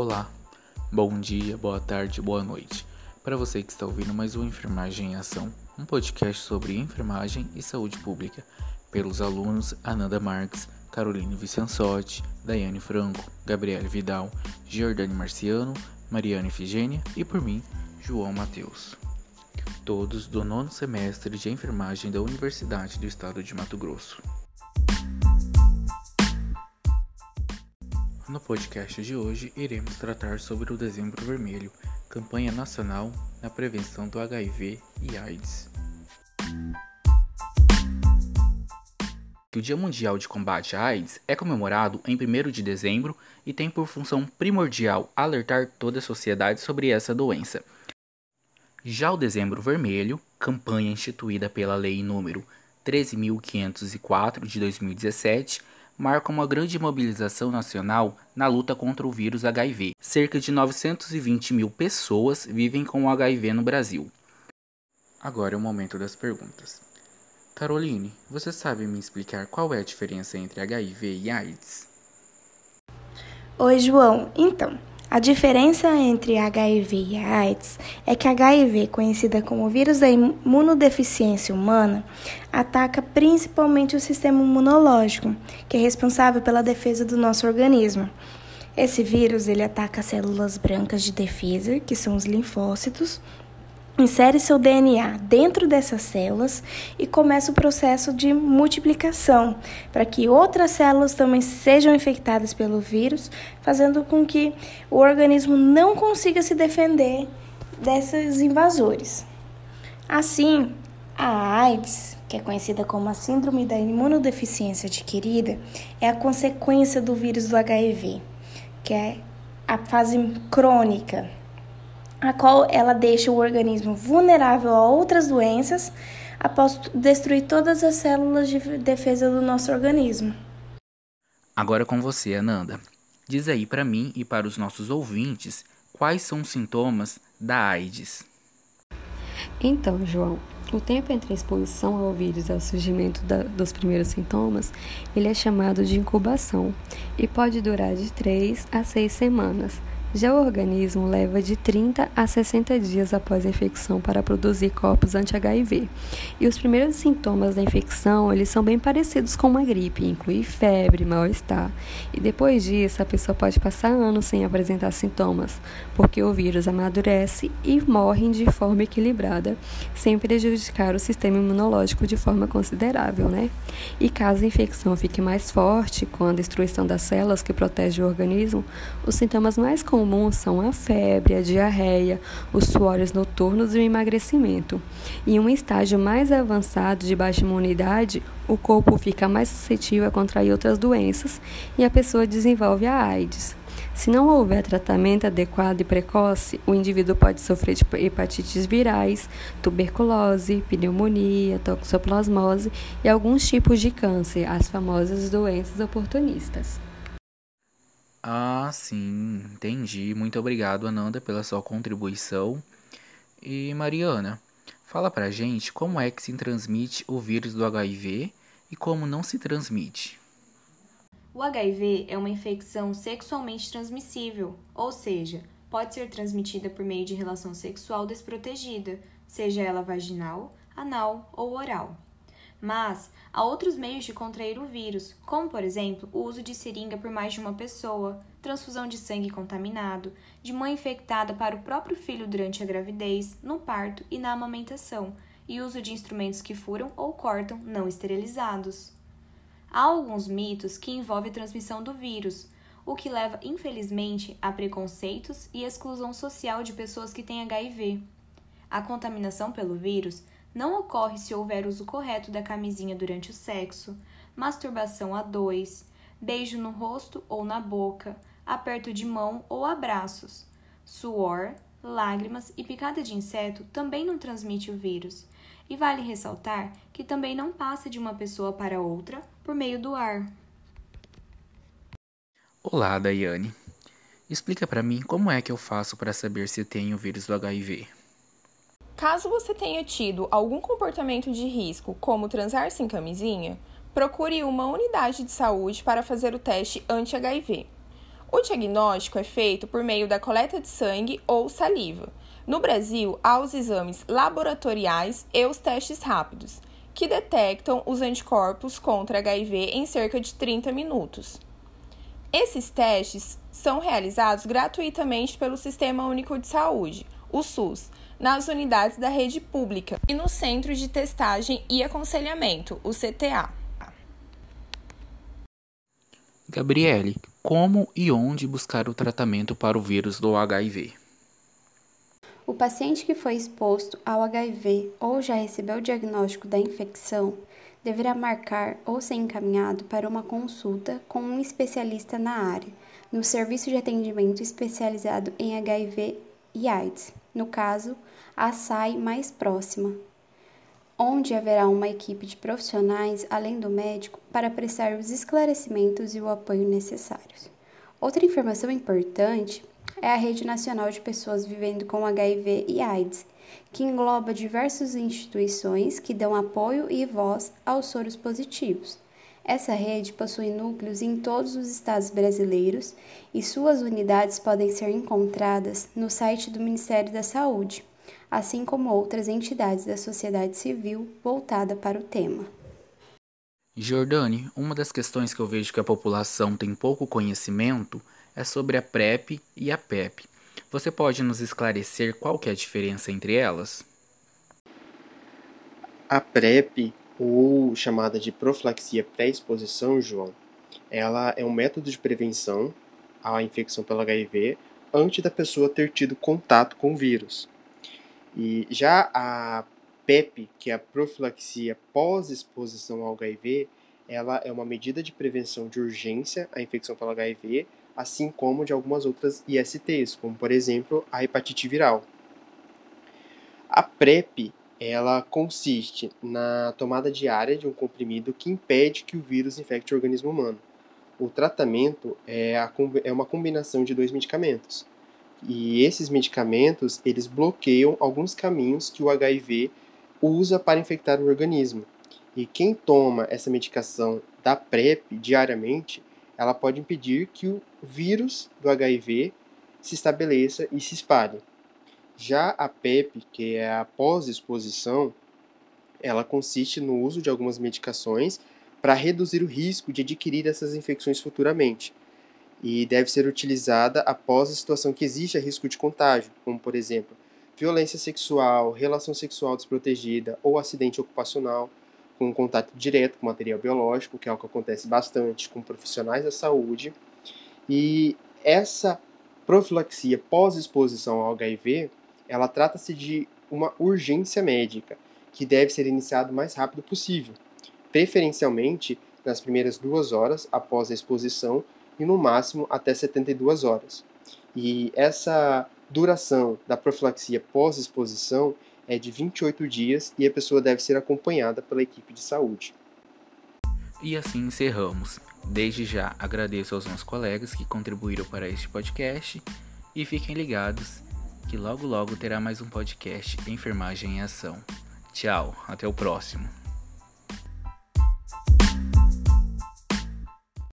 Olá, bom dia, boa tarde, boa noite. Para você que está ouvindo mais um Enfermagem em Ação, um podcast sobre enfermagem e saúde pública, pelos alunos Ananda Marques, Caroline Vicensotti, Daiane Franco, Gabriele Vidal, Giordane Marciano, Mariana Efigênia e por mim, João Mateus. Todos do nono semestre de enfermagem da Universidade do Estado de Mato Grosso. No podcast de hoje, iremos tratar sobre o Dezembro Vermelho, campanha nacional na prevenção do HIV e AIDS. O Dia Mundial de Combate à AIDS é comemorado em 1 de dezembro e tem por função primordial alertar toda a sociedade sobre essa doença. Já o Dezembro Vermelho, campanha instituída pela Lei número 13.504 de 2017, marca uma grande mobilização nacional na luta contra o vírus HIV. Cerca de 920 mil pessoas vivem com o HIV no Brasil. Agora é o momento das perguntas. Caroline, você sabe me explicar qual é a diferença entre HIV e AIDS? Oi, João. Então, a diferença entre HIV e AIDS é que HIV, conhecida como vírus da imunodeficiência humana, ataca principalmente o sistema imunológico, que é responsável pela defesa do nosso organismo. Esse vírus ele ataca células brancas de defesa, que são os linfócitos, insere seu DNA dentro dessas células e começa o processo de multiplicação, para que outras células também sejam infectadas pelo vírus, fazendo com que o organismo não consiga se defender desses invasores. Assim, a AIDS, que é conhecida como a Síndrome da Imunodeficiência Adquirida, é a consequência do vírus do HIV, que é a fase crônica a qual ela deixa o organismo vulnerável a outras doenças após destruir todas as células de defesa do nosso organismo. Agora com você, Ananda. Diz aí para mim e para os nossos ouvintes quais são os sintomas da AIDS. Então, João, o tempo entre a exposição ao vírus e o surgimento da, dos primeiros sintomas, ele é chamado de incubação e pode durar de 3 a 6 semanas, já o organismo leva de 30 a 60 dias após a infecção para produzir corpos anti-HIV. E os primeiros sintomas da infecção, eles são bem parecidos com uma gripe, inclui febre, mal-estar. E depois disso, a pessoa pode passar anos sem apresentar sintomas, porque o vírus amadurece e morre de forma equilibrada, sem prejudicar o sistema imunológico de forma considerável, né? E caso a infecção fique mais forte, com a destruição das células que protegem o organismo, os sintomas mais comuns comuns são a febre, a diarreia, os suores noturnos e o emagrecimento. Em um estágio mais avançado de baixa imunidade, o corpo fica mais suscetível a contrair outras doenças e a pessoa desenvolve a AIDS. Se não houver tratamento adequado e precoce, o indivíduo pode sofrer de hepatites virais, tuberculose, pneumonia, toxoplasmose e alguns tipos de câncer, as famosas doenças oportunistas. Ah, sim, entendi. Muito obrigado, Ananda, pela sua contribuição. E Mariana, fala pra gente como é que se transmite o vírus do HIV e como não se transmite. O HIV é uma infecção sexualmente transmissível, ou seja, pode ser transmitida por meio de relação sexual desprotegida, seja ela vaginal, anal ou oral. Mas há outros meios de contrair o vírus, como por exemplo o uso de seringa por mais de uma pessoa, transfusão de sangue contaminado, de mãe infectada para o próprio filho durante a gravidez, no parto e na amamentação, e uso de instrumentos que furam ou cortam não esterilizados. Há alguns mitos que envolvem a transmissão do vírus, o que leva, infelizmente, a preconceitos e exclusão social de pessoas que têm HIV. A contaminação pelo vírus não ocorre se houver uso correto da camisinha durante o sexo, masturbação a dois, beijo no rosto ou na boca, aperto de mão ou abraços. Suor, lágrimas e picada de inseto também não transmite o vírus. E vale ressaltar que também não passa de uma pessoa para outra por meio do ar. Olá, Daiane. Explica para mim como é que eu faço para saber se tenho o vírus do HIV. Caso você tenha tido algum comportamento de risco, como transar sem camisinha, procure uma unidade de saúde para fazer o teste anti-HIV. O diagnóstico é feito por meio da coleta de sangue ou saliva. No Brasil, há os exames laboratoriais e os testes rápidos, que detectam os anticorpos contra HIV em cerca de 30 minutos. Esses testes são realizados gratuitamente pelo Sistema Único de Saúde, o SUS, nas unidades da rede pública e no Centro de Testagem e Aconselhamento, o CTA. Gabriele, como e onde buscar o tratamento para o vírus do HIV? O paciente que foi exposto ao HIV ou já recebeu o diagnóstico da infecção deverá marcar ou ser encaminhado para uma consulta com um especialista na área, no Serviço de Atendimento Especializado em HIV e AIDS, no caso, a SAI mais próxima, onde haverá uma equipe de profissionais, além do médico, para prestar os esclarecimentos e o apoio necessários. Outra informação importante é a Rede Nacional de Pessoas Vivendo com HIV e AIDS, que engloba diversas instituições que dão apoio e voz aos soros positivos. Essa rede possui núcleos em todos os estados brasileiros e suas unidades podem ser encontradas no site do Ministério da Saúde, assim como outras entidades da sociedade civil voltada para o tema. Jordane, uma das questões que eu vejo que a população tem pouco conhecimento é sobre a PrEP e a PEP. Você pode nos esclarecer qual que é a diferença entre elas? A PrEP, ou chamada de profilaxia pré-exposição, João, ela é um método de prevenção à infecção pelo HIV antes da pessoa ter tido contato com o vírus. E já a PEP, que é a profilaxia pós-exposição ao HIV, ela é uma medida de prevenção de urgência à infecção pelo HIV assim como de algumas outras ISTs, como por exemplo a hepatite viral. A PrEP ela consiste na tomada diária de um comprimido que impede que o vírus infecte o organismo humano. O tratamento é, a, é uma combinação de dois medicamentos. E esses medicamentos, eles bloqueiam alguns caminhos que o HIV usa para infectar o organismo. E quem toma essa medicação da PrEP diariamente, ela pode impedir que o vírus do HIV se estabeleça e se espalhe. Já a PEP, que é a pós-exposição, ela consiste no uso de algumas medicações para reduzir o risco de adquirir essas infecções futuramente. E deve ser utilizada após a situação que existe risco de contágio, como por exemplo, violência sexual, relação sexual desprotegida ou acidente ocupacional com contato direto com material biológico, que é algo que acontece bastante com profissionais da saúde. E essa profilaxia pós-exposição ao HIV, ela trata-se de uma urgência médica, que deve ser iniciado o mais rápido possível, preferencialmente nas primeiras duas horas após a exposição e no máximo até 72 horas. E essa duração da profilaxia pós-exposição é de 28 dias e a pessoa deve ser acompanhada pela equipe de saúde. E assim encerramos. Desde já agradeço aos meus colegas que contribuíram para este podcast e fiquem ligados que logo logo terá mais um podcast Enfermagem em Ação. Tchau, até o próximo.